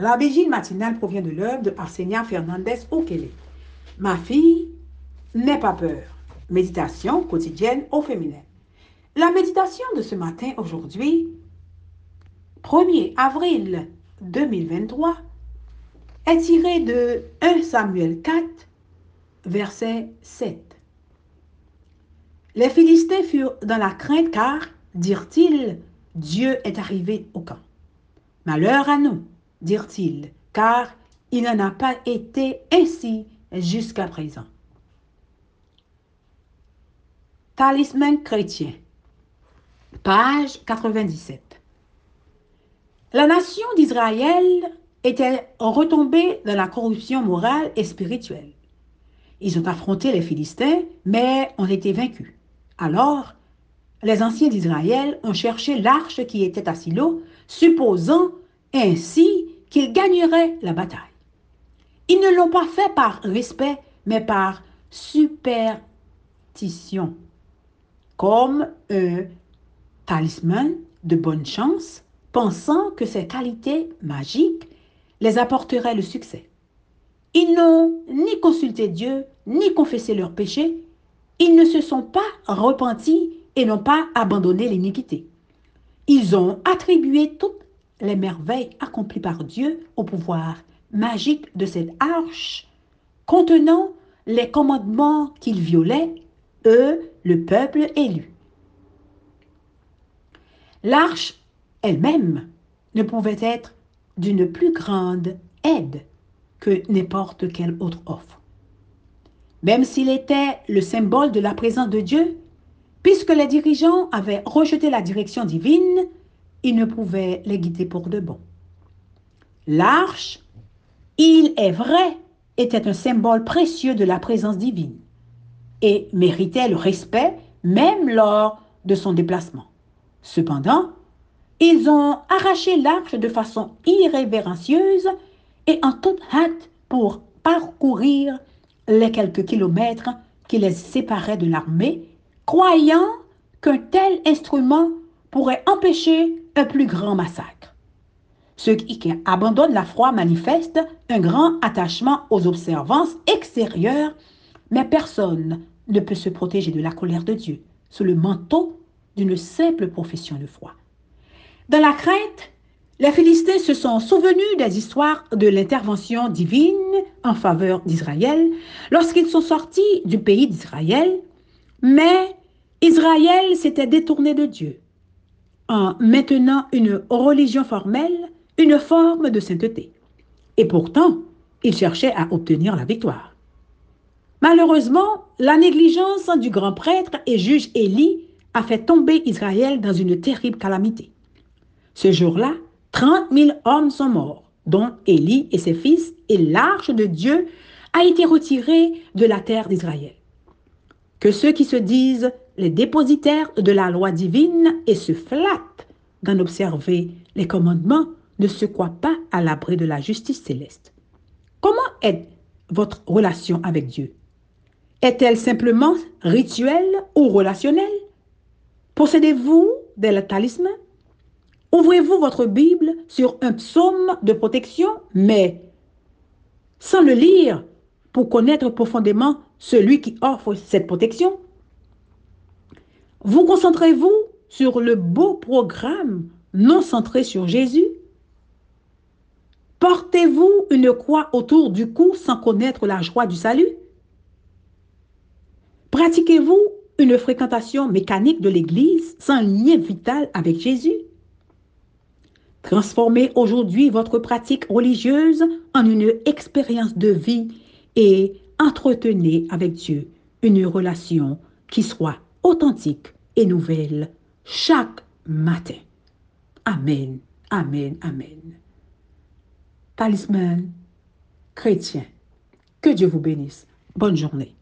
La vigile matinale provient de l'œuvre de Arsenia Fernandez Okele. Ma fille, n'aie pas peur. Méditation quotidienne au féminin. La méditation de ce matin, aujourd'hui, 1er avril 2023, est tirée de 1 Samuel 4, verset 7. Les Philistins furent dans la crainte car, dirent-ils, Dieu est arrivé au camp. Malheur à nous, dirent-ils, car il n'en a pas été ainsi jusqu'à présent. Talisman chrétien, page 97. La nation d'Israël était retombée dans la corruption morale et spirituelle. Ils ont affronté les Philistins, mais ont été vaincus. Alors, les anciens d'Israël ont cherché l'arche qui était à Silo, supposant ainsi qu'ils gagneraient la bataille. Ils ne l'ont pas fait par respect, mais par superstition, comme un talisman de bonne chance, pensant que ces qualités magiques les apporteraient le succès. Ils n'ont ni consulté Dieu, ni confessé leurs péchés. Ils ne se sont pas repentis et n'ont pas abandonné l'iniquité. Ils ont attribué toutes les merveilles accomplies par Dieu au pouvoir magique de cette arche contenant les commandements qu'ils violaient, eux, le peuple élu. L'arche elle-même ne pouvait être d'une plus grande aide que n'importe quelle autre offre. Même s'il était le symbole de la présence de Dieu, puisque les dirigeants avaient rejeté la direction divine, ne pouvait les guider pour de bon. L'arche, il est vrai, était un symbole précieux de la présence divine et méritait le respect même lors de son déplacement. Cependant, ils ont arraché l'arche de façon irrévérencieuse et en toute hâte pour parcourir les quelques kilomètres qui les séparaient de l'armée, croyant qu'un tel instrument pourrait empêcher un plus grand massacre. Ceux qui abandonnent la foi manifestent un grand attachement aux observances extérieures, mais personne ne peut se protéger de la colère de Dieu sous le manteau d'une simple profession de foi. Dans la crainte, les Philistins se sont souvenus des histoires de l'intervention divine en faveur d'Israël lorsqu'ils sont sortis du pays d'Israël, mais Israël s'était détourné de Dieu en maintenant une religion formelle, une forme de sainteté. Et pourtant, il cherchait à obtenir la victoire. Malheureusement, la négligence du grand prêtre et juge Élie a fait tomber Israël dans une terrible calamité. Ce jour-là, 30 000 hommes sont morts, dont Élie et ses fils, et l'arche de Dieu a été retirée de la terre d'Israël. Que ceux qui se disent les dépositaires de la loi divine et se flattent d'en observer les commandements ne se croient pas à l'abri de la justice céleste. Comment est votre relation avec Dieu? Est-elle simplement rituelle ou relationnelle? Possédez-vous des talismans Ouvrez-vous votre Bible sur un psaume de protection, mais sans le lire pour connaître profondément celui qui offre cette protection. Vous concentrez-vous sur le beau programme non centré sur Jésus? Portez-vous une croix autour du cou sans connaître la joie du salut? Pratiquez-vous une fréquentation mécanique de l'Église sans lien vital avec Jésus? Transformez aujourd'hui votre pratique religieuse en une expérience de vie et entretenez avec Dieu une relation qui soit authentique et nouvelle chaque matin. Amen, amen, amen. Talisman chrétien, que Dieu vous bénisse. Bonne journée.